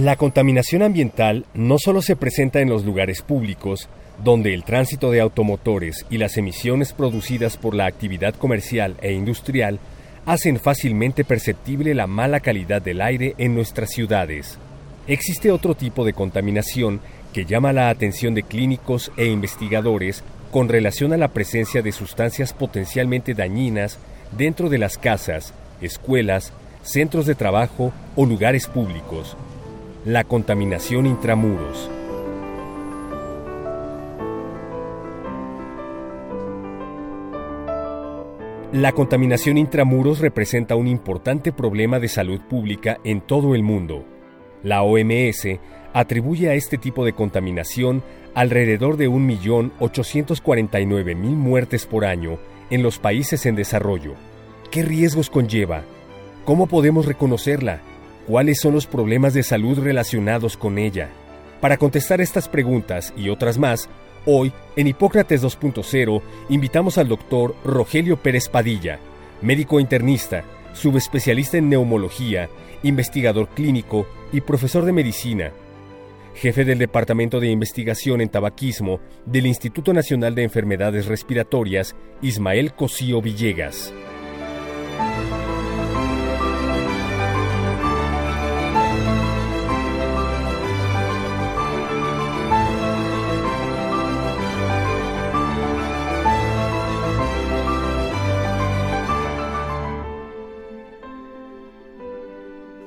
La contaminación ambiental no solo se presenta en los lugares públicos, donde el tránsito de automotores y las emisiones producidas por la actividad comercial e industrial hacen fácilmente perceptible la mala calidad del aire en nuestras ciudades. Existe otro tipo de contaminación que llama la atención de clínicos e investigadores con relación a la presencia de sustancias potencialmente dañinas dentro de las casas, escuelas, centros de trabajo o lugares públicos la contaminación intramuros. La contaminación intramuros representa un importante problema de salud pública en todo el mundo. La OMS atribuye a este tipo de contaminación alrededor de 1.849.000 muertes por año en los países en desarrollo. ¿Qué riesgos conlleva? ¿Cómo podemos reconocerla? ¿Cuáles son los problemas de salud relacionados con ella? Para contestar estas preguntas y otras más, hoy, en Hipócrates 2.0, invitamos al doctor Rogelio Pérez Padilla, médico internista, subespecialista en neumología, investigador clínico y profesor de medicina, jefe del Departamento de Investigación en Tabaquismo del Instituto Nacional de Enfermedades Respiratorias, Ismael Cosío Villegas.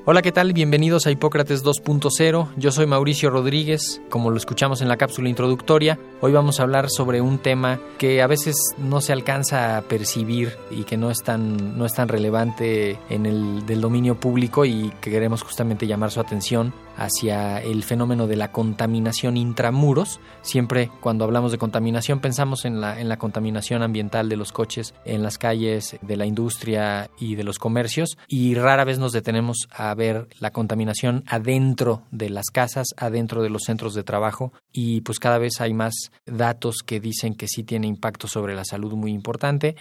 Hola, ¿qué tal? Bienvenidos a Hipócrates 2.0. Yo soy Mauricio Rodríguez, como lo escuchamos en la cápsula introductoria. Hoy vamos a hablar sobre un tema que a veces no se alcanza a percibir y que no es tan, no es tan relevante en el del dominio público y que queremos justamente llamar su atención hacia el fenómeno de la contaminación intramuros. Siempre cuando hablamos de contaminación pensamos en la, en la contaminación ambiental de los coches en las calles, de la industria y de los comercios y rara vez nos detenemos a ver la contaminación adentro de las casas, adentro de los centros de trabajo y pues cada vez hay más datos que dicen que sí tiene impacto sobre la salud muy importante.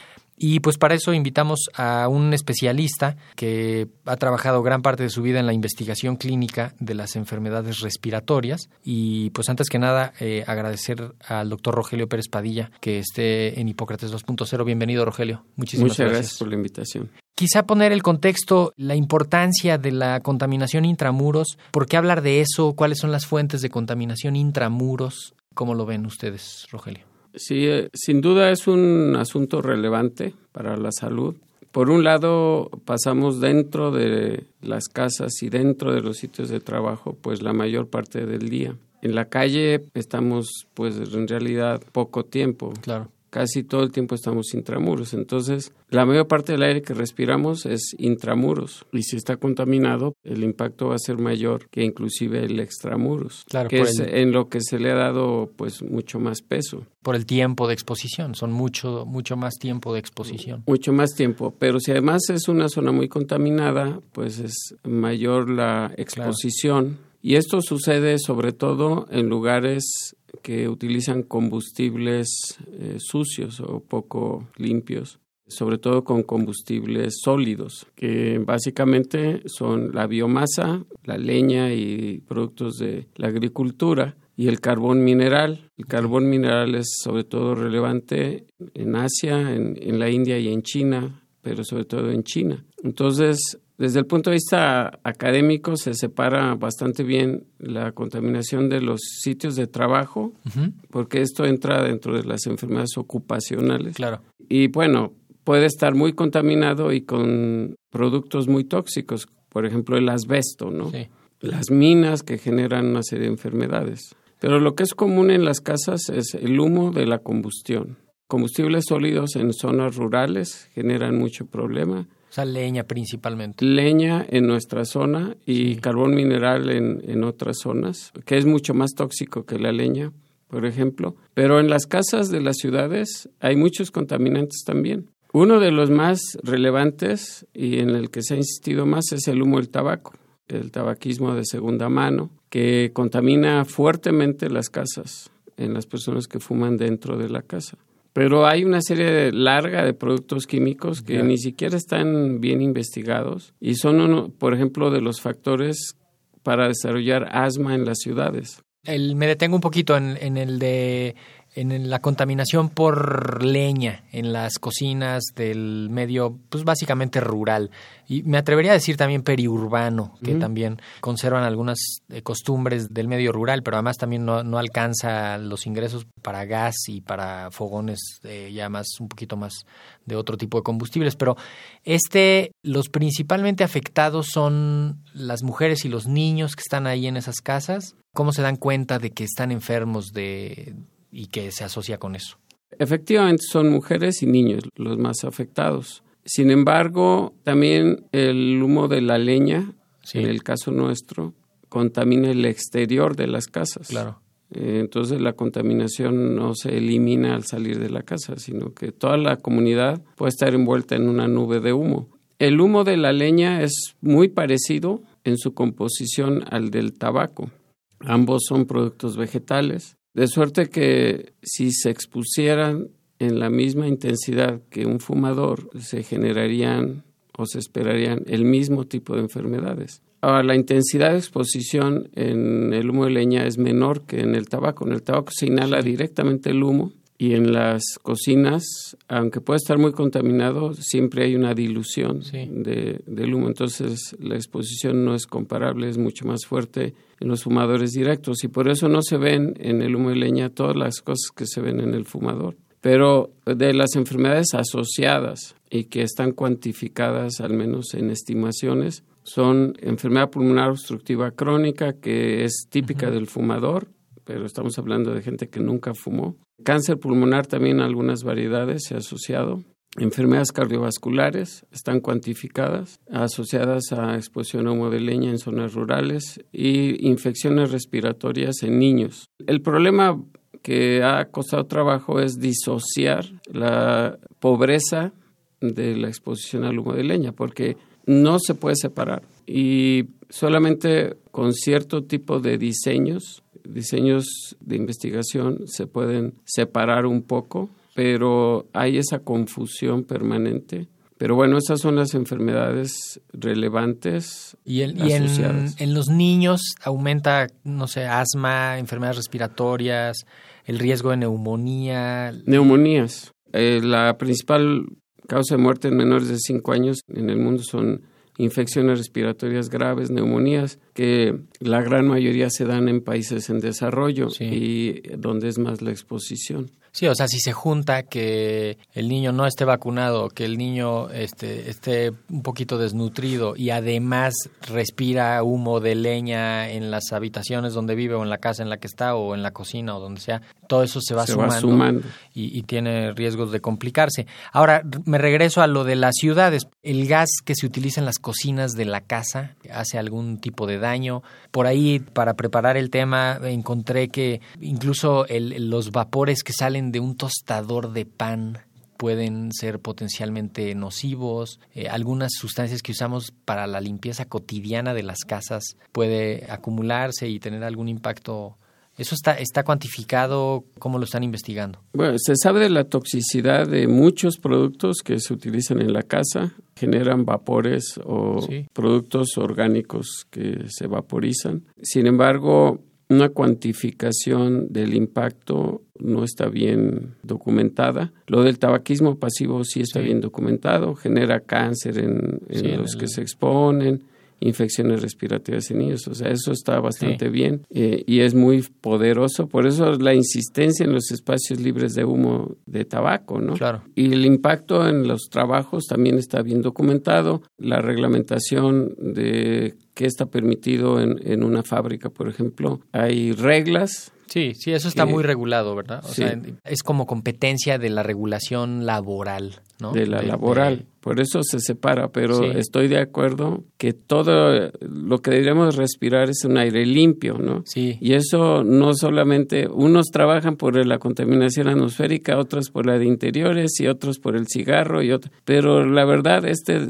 Y pues para eso invitamos a un especialista que ha trabajado gran parte de su vida en la investigación clínica de las enfermedades respiratorias. Y pues antes que nada eh, agradecer al doctor Rogelio Pérez Padilla que esté en Hipócrates 2.0. Bienvenido Rogelio. Muchísimas Muchas gracias por la invitación. Quizá poner el contexto, la importancia de la contaminación intramuros, ¿por qué hablar de eso? ¿Cuáles son las fuentes de contaminación intramuros? ¿Cómo lo ven ustedes, Rogelio? Sí, eh, sin duda es un asunto relevante para la salud. Por un lado, pasamos dentro de las casas y dentro de los sitios de trabajo, pues la mayor parte del día. En la calle estamos, pues en realidad, poco tiempo. Claro casi todo el tiempo estamos intramuros. Entonces, la mayor parte del aire que respiramos es intramuros. Y si está contaminado, el impacto va a ser mayor que inclusive el extramuros, claro, que es en lo que se le ha dado pues mucho más peso. Por el tiempo de exposición, son mucho, mucho más tiempo de exposición. Mucho más tiempo, pero si además es una zona muy contaminada, pues es mayor la exposición. Claro. Y esto sucede sobre todo en lugares que utilizan combustibles eh, sucios o poco limpios, sobre todo con combustibles sólidos, que básicamente son la biomasa, la leña y productos de la agricultura y el carbón mineral. El carbón mineral es sobre todo relevante en Asia, en, en la India y en China, pero sobre todo en China. Entonces, desde el punto de vista académico se separa bastante bien la contaminación de los sitios de trabajo, uh -huh. porque esto entra dentro de las enfermedades ocupacionales. Claro. Y bueno, puede estar muy contaminado y con productos muy tóxicos, por ejemplo el asbesto, ¿no? Sí. Las minas que generan una serie de enfermedades. Pero lo que es común en las casas es el humo de la combustión. Combustibles sólidos en zonas rurales generan mucho problema O sea, leña principalmente. Leña en nuestra zona y carbón mineral en, en otras zonas, que es mucho más tóxico que la leña, por ejemplo. Pero en las casas de las ciudades hay muchos contaminantes también. Uno de los más relevantes y en el que se ha insistido más es el humo del tabaco, el tabaquismo de segunda mano, que contamina fuertemente las casas en las personas que fuman dentro de la casa. Pero hay una serie larga de productos químicos que ni siquiera están bien investigados y son, uno, por ejemplo, de los factores para desarrollar asma en las ciudades. El, me detengo un poquito en, en el de en la contaminación por leña en las cocinas del medio, pues básicamente rural. Y me atrevería a decir también periurbano, que también conservan algunas eh, costumbres del medio rural, pero además también no, no alcanza los ingresos para gas y para fogones eh, ya más, un poquito más de otro tipo de combustibles. Pero este, los principalmente afectados son las mujeres y los niños que están ahí en esas casas. ¿Cómo se dan cuenta de que están enfermos de, y que se asocia con eso. Efectivamente, son mujeres y niños los más afectados. Sin embargo, también el humo de la leña, en el caso nuestro, contamina el exterior de las casas. Claro. Eh, entonces la contaminación no se elimina al salir de la casa, sino que toda la comunidad puede estar envuelta en una nube de humo. El humo de la leña es muy parecido en su composición al del tabaco. Ambos son productos vegetales de suerte que si se expusieran en la misma intensidad que un fumador, se generarían o se esperarían el mismo tipo de enfermedades. Ahora, la intensidad de exposición en el humo de leña es menor que en el tabaco. En el tabaco se inhala directamente el humo y en las cocinas, aunque puede estar muy contaminado, siempre hay una dilución de, del humo. Entonces la exposición no es comparable, es mucho más fuerte en los fumadores directos y por eso no se ven en el humo de leña todas las cosas que se ven en el fumador. Pero de las enfermedades asociadas y que están cuantificadas, al menos en estimaciones, son enfermedad pulmonar obstructiva crónica, que es típica del fumador, pero estamos hablando de gente que nunca fumó. Cáncer pulmonar también algunas variedades se ha asociado. Enfermedades cardiovasculares están cuantificadas, asociadas a exposición a humo de leña en zonas rurales y infecciones respiratorias en niños. El problema que ha costado trabajo es disociar la pobreza de la exposición al humo de leña, porque no se puede separar y solamente con cierto tipo de diseños diseños de investigación se pueden separar un poco, pero hay esa confusión permanente. Pero bueno, esas son las enfermedades relevantes. Y, en, en, los niños aumenta, no sé, asma, enfermedades respiratorias, el riesgo de neumonía. Neumonías. Eh, la principal causa de muerte en menores de 5 años en el mundo son infecciones respiratorias graves, neumonías, que la gran mayoría se dan en países en desarrollo y donde es más la exposición. Sí, o sea, si se junta que el niño no esté vacunado, que el niño este, esté un poquito desnutrido y además respira humo de leña en las habitaciones donde vive o en la casa en la que está o en la cocina o donde sea, todo eso se va sumando, Y, y, tiene riesgos de complicarse. Ahora, me regreso a lo de las ciudades. El gas que se utiliza en las cocinas de la casa hace algún tipo de daño. Por ahí, para preparar el tema, encontré que incluso el, los vapores que salen de un tostador de pan pueden ser potencialmente nocivos. Eh, algunas sustancias que usamos para la limpieza cotidiana de las casas puede acumularse y tener algún impacto. ¿Eso está, está cuantificado? ¿Cómo lo están investigando? Bueno, se sabe de la toxicidad de muchos productos que se utilizan en la casa. Generan vapores o productos orgánicos que se vaporizan. Sin embargo, una cuantificación del impacto no está bien documentada. Lo del tabaquismo pasivo sí está bien documentado, genera cáncer en, los que se exponen, infecciones respiratorias en niños. O sea, eso está bastante bien eh, y es muy poderoso. Por eso la insistencia en los espacios libres de humo de tabaco, ¿no? Claro. Y el impacto en los trabajos también está bien documentado. La reglamentación de qué está permitido en, en una fábrica, por ejemplo. Hay reglas Sí, sí, eso está muy regulado, ¿verdad? O sea, es como competencia de la regulación laboral, ¿no? De la laboral. Por eso se separa, pero estoy de acuerdo que todo lo que deberíamos respirar es un aire limpio, ¿no? Sí. Y eso no solamente, unos trabajan por la contaminación atmosférica, otros por la de interiores y otros por el cigarro y otros, pero la verdad este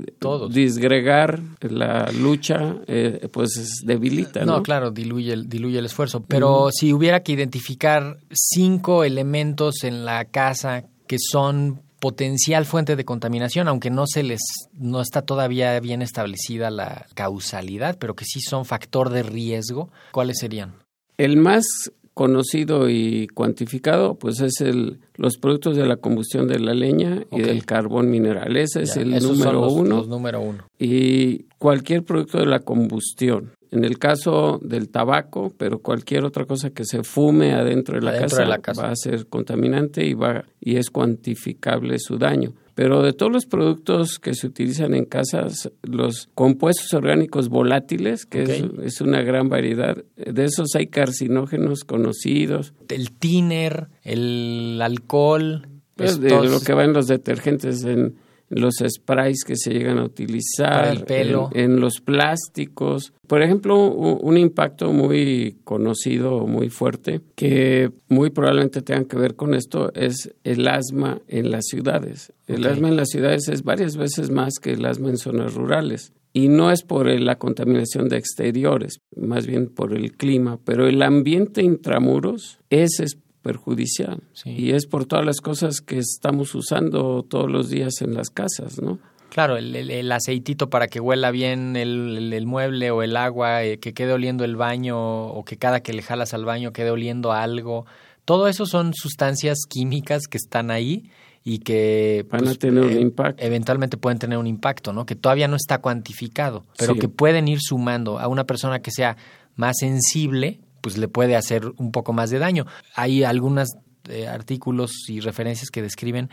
disgregar la lucha eh, pues debilita, ¿no? No, claro, diluye el, diluye el esfuerzo, pero si hubiera que identificar cinco elementos en la casa que son potencial fuente de contaminación, aunque no se les no está todavía bien establecida la causalidad, pero que sí son factor de riesgo, ¿cuáles serían? El más conocido y cuantificado, pues es el, los productos de la combustión de la leña y del carbón mineral. Ese es el número uno. número uno. Y cualquier producto de la combustión. En el caso del tabaco, pero cualquier otra cosa que se fume adentro de la, casa, va a ser contaminante y va y es cuantificable su daño. Pero de todos los productos que se utilizan en casas, los compuestos orgánicos volátiles, que es, una gran variedad, de esos hay carcinógenos conocidos. El tiner, el alcohol. Pues de lo que va en los detergentes, en los sprays que se llegan a utilizar, En, los plásticos. Por ejemplo, un, impacto muy conocido, muy fuerte, que muy probablemente tenga que ver con esto, es el asma en las ciudades. El asma en las ciudades es varias veces más que el asma en zonas rurales. Y no es por la contaminación de exteriores, más bien por el clima, pero el ambiente intramuros, ese es perjudicial. Y es por todas las cosas que estamos usando todos los días en las casas, ¿no? Claro, el, aceitito para que huela bien el, mueble o el agua, eh, que quede oliendo el baño o que cada que le jalas al baño quede oliendo algo. Todo eso son sustancias químicas que están ahí y que van a pues, tener un eh, impacto. Eventualmente pueden tener un impacto, ¿no? Que todavía no está cuantificado, pero que pueden ir sumando a una persona que sea más sensible pues le puede hacer un poco más de daño. Hay algunos eh, artículos y referencias que describen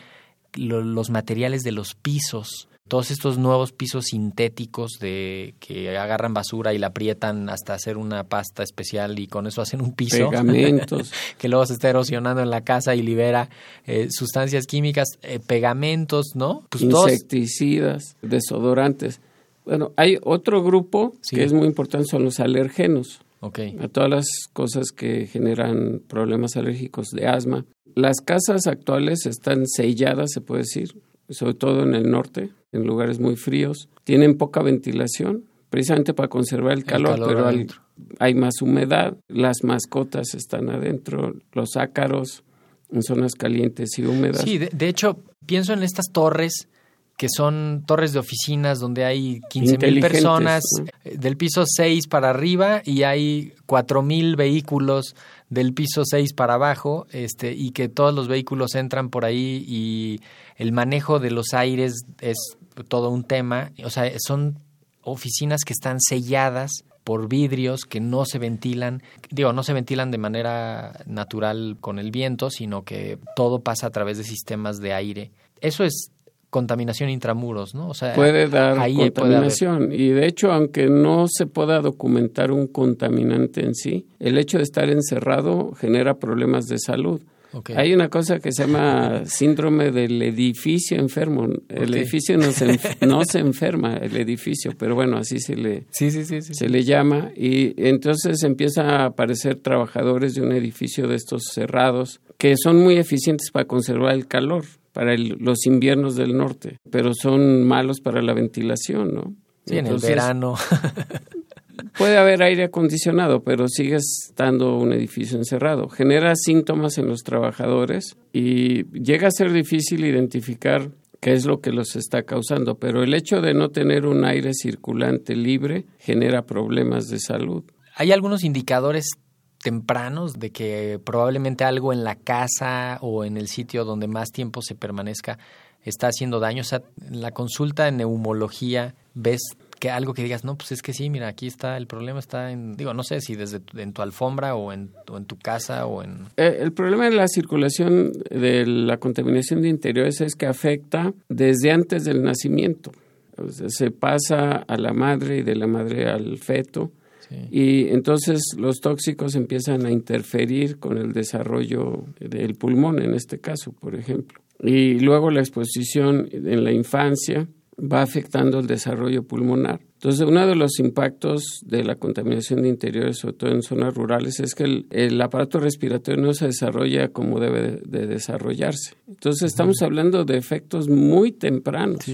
los materiales de los pisos, todos estos nuevos pisos sintéticos de que agarran basura y la aprietan hasta hacer una pasta especial y con eso hacen un piso. Pegamentos. que luego se está erosionando en la casa y libera eh, sustancias químicas, eh, pegamentos, ¿no? Pues Insecticidas, desodorantes. Bueno, hay otro grupo que es muy importante, son los alergenos a todas las cosas que generan problemas alérgicos de asma. Las casas actuales están selladas, se puede decir, sobre todo en el norte, en lugares muy fríos. Tienen poca ventilación, precisamente para conservar el calor, pero hay, más humedad. Las mascotas están adentro, los ácaros en zonas calientes y húmedas. Sí, de hecho, pienso en estas torres que son torres de oficinas donde hay 15 mil personas eh, del piso 6 para arriba y hay 4 mil vehículos del piso 6 para abajo este, y que todos los vehículos entran por ahí y el manejo de los aires es todo un tema. O sea, son oficinas que están selladas por vidrios que no se ventilan, digo, no se ventilan de manera natural con el viento, sino que todo pasa a través de sistemas de aire. Eso es contaminación intramuros, ¿no? O sea, puede dar contaminación y de hecho, aunque no se pueda documentar un contaminante en sí, el hecho de estar encerrado genera problemas de salud. Hay una cosa que se llama síndrome del edificio enfermo. El edificio no se, no se enferma, el edificio, pero bueno, así se le, se le llama. Y entonces empiezan a aparecer trabajadores de un edificio de estos cerrados que son muy eficientes para conservar el calor para los inviernos del norte, pero son malos para la ventilación, ¿no? Sí, en el verano. puede haber aire acondicionado, pero sigue estando un edificio encerrado. Genera síntomas en los trabajadores y llega a ser difícil identificar qué es lo que los está causando, pero el hecho de no tener un aire circulante libre genera problemas de salud. Hay algunos indicadores tempranos de que probablemente algo en la casa o en el sitio donde más tiempo se permanezca está haciendo daño. O sea, en la consulta de neumología ves que algo que digas, no, pues es que sí, mira, aquí está, el problema está en, digo, no sé si desde en tu alfombra o en, en tu casa o en... Eh, el problema de la circulación de la contaminación de interiores es que afecta desde antes del nacimiento. se pasa a la madre y de la madre al feto y entonces los tóxicos empiezan a interferir con el desarrollo del pulmón, en este caso, por ejemplo. Y luego la exposición en la infancia va afectando el desarrollo pulmonar. Entonces, uno de los impactos de la contaminación de interiores, sobre todo en zonas rurales, es que el, aparato respiratorio no se desarrolla como debe de, desarrollarse. Entonces, estamos hablando de efectos muy tempranos.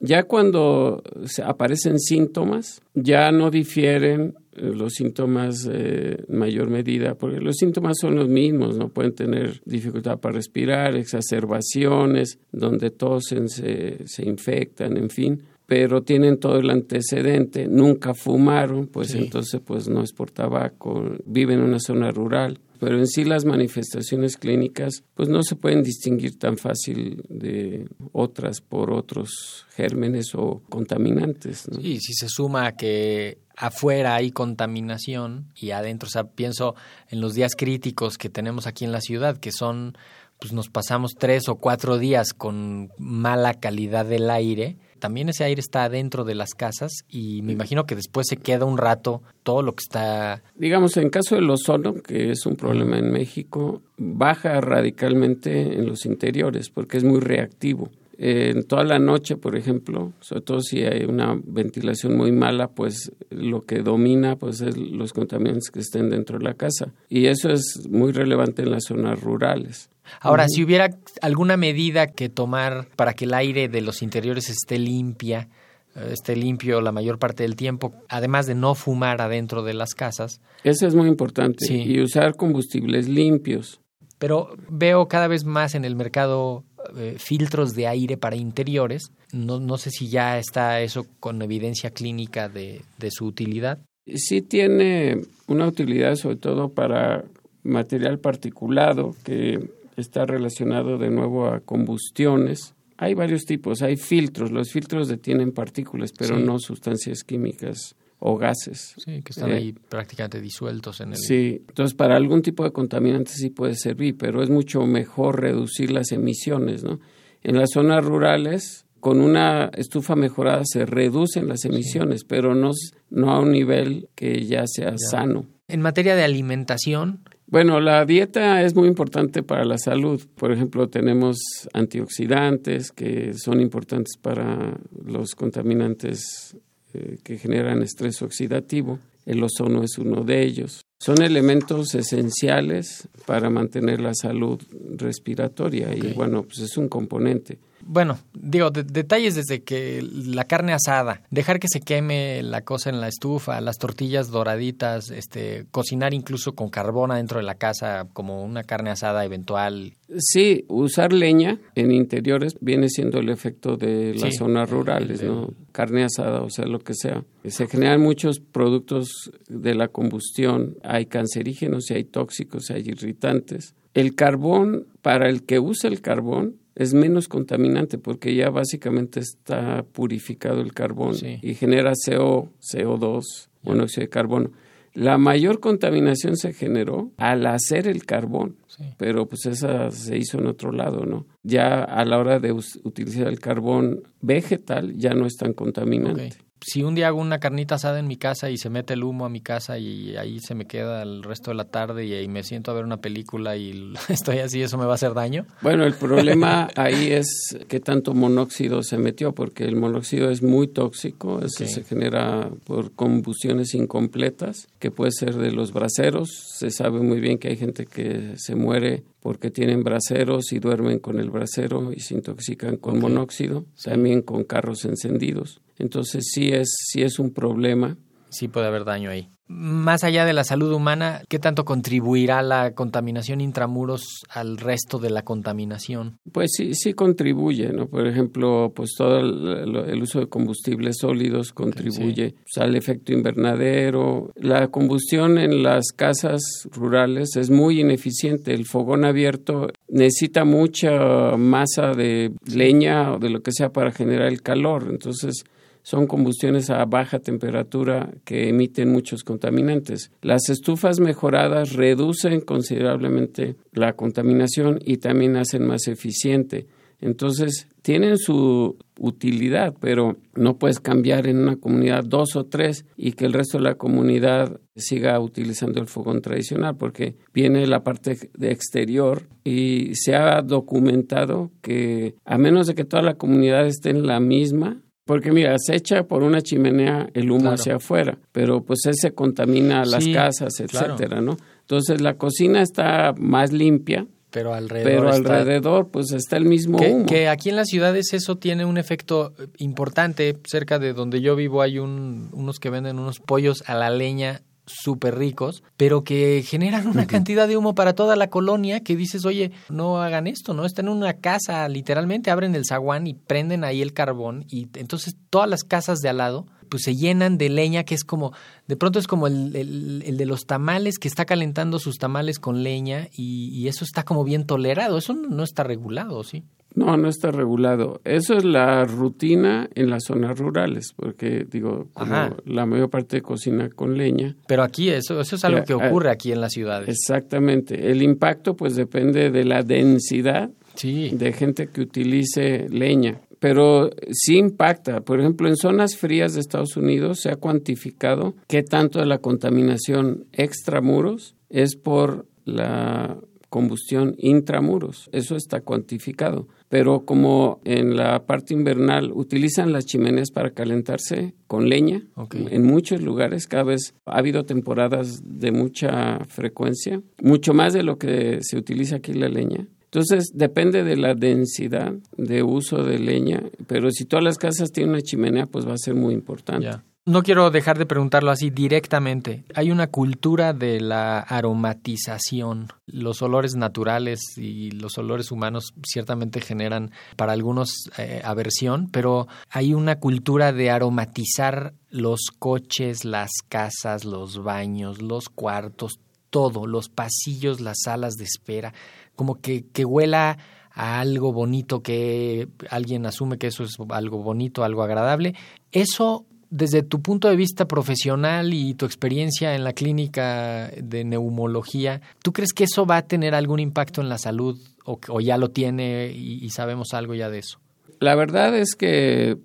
Ya cuando aparecen síntomas, ya no difieren los síntomas en mayor medida, porque los síntomas son los mismos, no pueden tener dificultad para respirar, exacerbaciones, donde tosen, se, se infectan, en fin, pero tienen todo el antecedente, nunca fumaron, pues entonces pues no es por tabaco, viven en una zona rural, pero en sí las manifestaciones clínicas pues no se pueden distinguir tan fácil de otras por otros gérmenes o contaminantes. ¿no? Sí, si se suma que afuera hay contaminación y adentro, o sea, pienso en los días críticos que tenemos aquí en la ciudad, que son, pues nos pasamos tres o cuatro días con mala calidad del aire, también ese aire está dentro de las casas y me imagino que después se queda un rato todo lo que está... Digamos, en caso del ozono, que es un problema en México, baja radicalmente en los interiores porque es muy reactivo. En toda la noche, por ejemplo, sobre todo si hay una ventilación muy mala, pues lo que domina pues es los contaminantes que estén dentro de la casa. Y eso es muy relevante en las zonas rurales. Ahora, si hubiera alguna medida que tomar para que el aire de los interiores esté limpia, eh, esté limpio la mayor parte del tiempo, además de no fumar adentro de las casas. Eso es muy importante. Y usar combustibles limpios. Pero veo cada vez más en el mercado eh, filtros de aire para interiores. No, no sé si ya está eso con evidencia clínica de, de su utilidad. Sí tiene una utilidad sobre todo para material particulado que está relacionado de nuevo a combustiones. Hay varios tipos, hay filtros, los filtros detienen partículas, pero no sustancias químicas o gases. Sí, que están ahí eh, prácticamente disueltos en el... Sí, entonces para algún tipo de contaminante sí puede servir, pero es mucho mejor reducir las emisiones, ¿no? En las zonas rurales, con una estufa mejorada se reducen las emisiones, pero no, no a un nivel que ya sea sano. En materia de alimentación, bueno, la dieta es muy importante para la salud. Por ejemplo, tenemos antioxidantes que son importantes para los contaminantes eh, que generan estrés oxidativo. El ozono es uno de ellos. Son elementos esenciales para mantener la salud respiratoria y bueno, pues es un componente bueno, digo, detalles desde que la carne asada, dejar que se queme la cosa en la estufa, las tortillas doraditas, este, cocinar incluso con carbón adentro de la casa como una carne asada eventual. Sí, usar leña en interiores viene siendo el efecto de las zonas rurales, ¿no? Carne asada, o sea, lo que sea. Se generan muchos productos de la combustión, hay cancerígenos y hay tóxicos, hay irritantes. El carbón, para el que usa el carbón, es menos contaminante porque ya básicamente está purificado el carbón y genera CO, CO2, monóxido de carbono. La mayor contaminación se generó al hacer el carbón, pero pues esa se hizo en otro lado, ¿no? Ya a la hora de utilizar el carbón vegetal ya no es tan contaminante si un día hago una carnita asada en mi casa y se mete el humo a mi casa y ahí se me queda el resto de la tarde y me siento a ver una película y estoy así, ¿eso me va a hacer daño? Bueno, el problema ahí es qué tanto monóxido se metió, porque el monóxido es muy tóxico, se genera por combustiones incompletas, que puede ser de los braseros. Se sabe muy bien que hay gente que se muere porque tienen braseros y duermen con el brasero y se intoxican con monóxido, también con carros encendidos. Entonces sí es, sí es un problema. Sí puede haber daño ahí más allá de la salud humana, ¿qué tanto contribuirá la contaminación intramuros al resto de la contaminación? Pues sí, sí contribuye, ¿no? Por ejemplo, pues todo el, uso de combustibles sólidos contribuye pues, al efecto invernadero. La combustión en las casas rurales es muy ineficiente. El fogón abierto necesita mucha masa de leña o de lo que sea para generar el calor. Entonces, son combustiones a baja temperatura que emiten muchos contaminantes. Las estufas mejoradas reducen considerablemente la contaminación y también hacen más eficiente. Entonces, tienen su utilidad, pero no puedes cambiar en una comunidad dos o tres y que el resto de la comunidad siga utilizando el fogón tradicional, porque viene la parte de exterior y se ha documentado que a menos de que toda la comunidad esté en la misma, Porque mira, se echa por una chimenea el humo hacia afuera, pero pues ese contamina las casas, etcétera, ¿no? Entonces la cocina está más limpia, pero alrededor, pero alrededor pues está el mismo que, humo. Que aquí en las ciudades eso tiene un efecto importante. Cerca de donde yo vivo hay un, unos que venden unos pollos a la leña súper ricos, pero que generan una cantidad de humo para toda la colonia que dices, oye, no hagan esto, ¿no? Están en una casa, literalmente abren el zaguán y prenden ahí el carbón y entonces todas las casas de al lado pues se llenan de leña que es como, de pronto es como el, el, de los tamales que está calentando sus tamales con leña y, y eso está como bien tolerado, eso no está regulado, ¿sí? No, no está regulado. Eso es la rutina en las zonas rurales, porque digo, como la mayor parte cocina con leña. Pero aquí eso, eso es algo que ocurre aquí en las ciudades. Exactamente. El impacto pues depende de la densidad de gente que utilice leña. Pero sí impacta. Por ejemplo, en zonas frías de Estados Unidos se ha cuantificado qué tanto de la contaminación extramuros es por la combustión intramuros. Eso está cuantificado. Pero como en la parte invernal utilizan las chimeneas para calentarse con leña, en muchos lugares cada vez ha habido temporadas de mucha frecuencia, mucho más de lo que se utiliza aquí la leña. Entonces depende de la densidad de uso de leña, pero si todas las casas tienen una chimenea, pues va a ser muy importante. No quiero dejar de preguntarlo así directamente. Hay una cultura de la aromatización. Los olores naturales y los olores humanos ciertamente generan para algunos eh, aversión, pero hay una cultura de aromatizar los coches, las casas, los baños, los cuartos, todo, los pasillos, las salas de espera, como que, que huela a algo bonito que alguien asume que eso es algo bonito, algo agradable. Eso desde tu punto de vista profesional y tu experiencia en la clínica de neumología, ¿tú crees que eso va a tener algún impacto en la salud o, ya lo tiene y, sabemos algo ya de eso? La verdad es que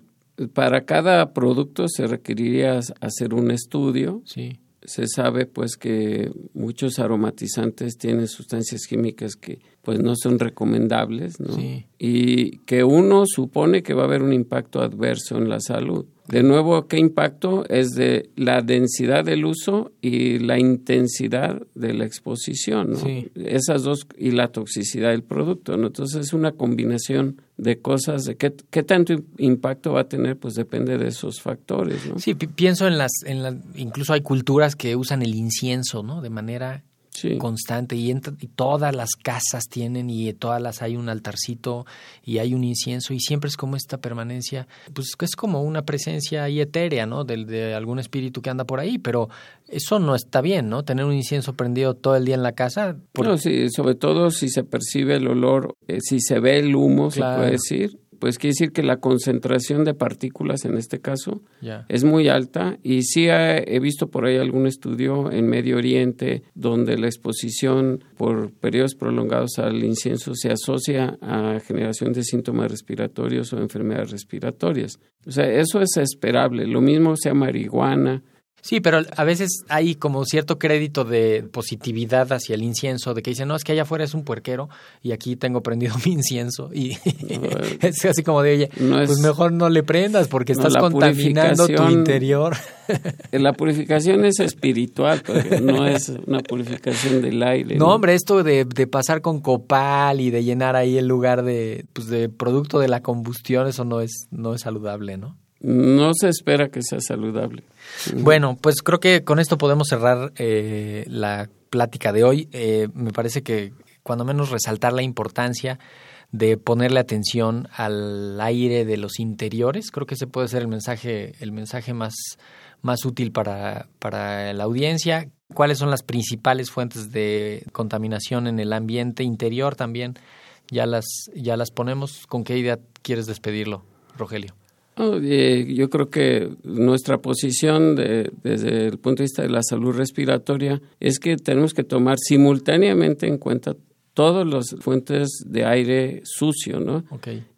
para cada producto se requeriría hacer un estudio. Sí. Se sabe pues que muchos aromatizantes tienen sustancias químicas que pues no son recomendables, ¿no? Y que uno supone que va a haber un impacto adverso en la salud. De nuevo, ¿qué impacto? Es de la densidad del uso y la intensidad de la exposición, ¿no? Esas dos y la toxicidad del producto, ¿no? Entonces es una combinación de cosas, de qué, qué tanto impacto va a tener, pues depende de esos factores, ¿no? Sí, pienso en las, en la, incluso hay culturas que usan el incienso, ¿no? De manera constante y, y, todas las casas tienen y todas las hay un altarcito y hay un incienso y siempre es como esta permanencia, pues es como una presencia ahí etérea, ¿no? De, de, algún espíritu que anda por ahí, pero eso no está bien, ¿no? Tener un incienso prendido todo el día en la casa. sí, sobre todo si se percibe el olor, eh, si se ve el humo, se puede decir, pues quiere decir que la concentración de partículas en este caso es muy alta y sí he visto por ahí algún estudio en Medio Oriente donde la exposición por periodos prolongados al incienso se asocia a generación de síntomas respiratorios o enfermedades respiratorias. O sea, eso es esperable. Lo mismo sea marihuana, Sí, pero a veces hay como cierto crédito de positividad hacia el incienso, de que dicen, no, es que allá afuera es un puerquero y aquí tengo prendido mi incienso. Y es así como de, oye, pues mejor no le prendas porque estás contaminando tu interior. la purificación es espiritual, no es una purificación del aire. No, hombre, esto de, de, pasar con copal y de llenar ahí el lugar de, pues, de producto de la combustión, eso no es, no es saludable, ¿no? No se espera que sea saludable. Bueno, pues creo que con esto podemos cerrar eh, la plática de hoy. Eh, me parece que cuando menos resaltar la importancia de ponerle atención al aire de los interiores. Creo que ese puede ser el mensaje, el mensaje más, más útil para, para la audiencia. ¿Cuáles son las principales fuentes de contaminación en el ambiente interior también? Ya las, ya las ponemos. ¿Con qué idea quieres despedirlo, Rogelio? Yo creo que nuestra posición desde el punto de vista de la salud respiratoria es que tenemos que tomar simultáneamente en cuenta todas las fuentes de aire sucio, ¿no?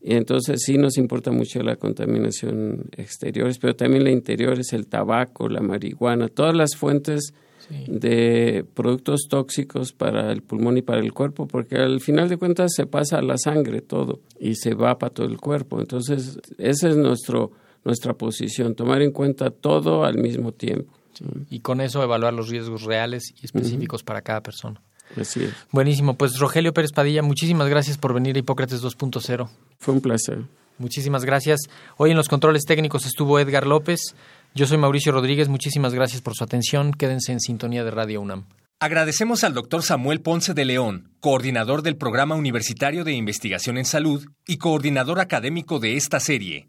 Y entonces sí nos importa mucho la contaminación exteriores, pero también la interior es el tabaco, la marihuana, todas las fuentes de productos tóxicos para el pulmón y para el cuerpo, porque al final de cuentas se pasa a la sangre todo y se va para todo el cuerpo. Entonces, ese es nuestro nuestra posición, tomar en cuenta todo al mismo tiempo. Y con eso evaluar los riesgos reales y específicos para cada persona. Así es. Buenísimo. Pues Rogelio Pérez Padilla, muchísimas gracias por venir a Hipócrates 2.0. Fue un placer. Muchísimas gracias. Hoy en los controles técnicos estuvo Edgar López. Yo soy Mauricio Rodríguez. Muchísimas gracias por su atención. Quédense en sintonía de Radio UNAM. Agradecemos al doctor Samuel Ponce de León, coordinador del Programa Universitario de Investigación en Salud y coordinador académico de esta serie.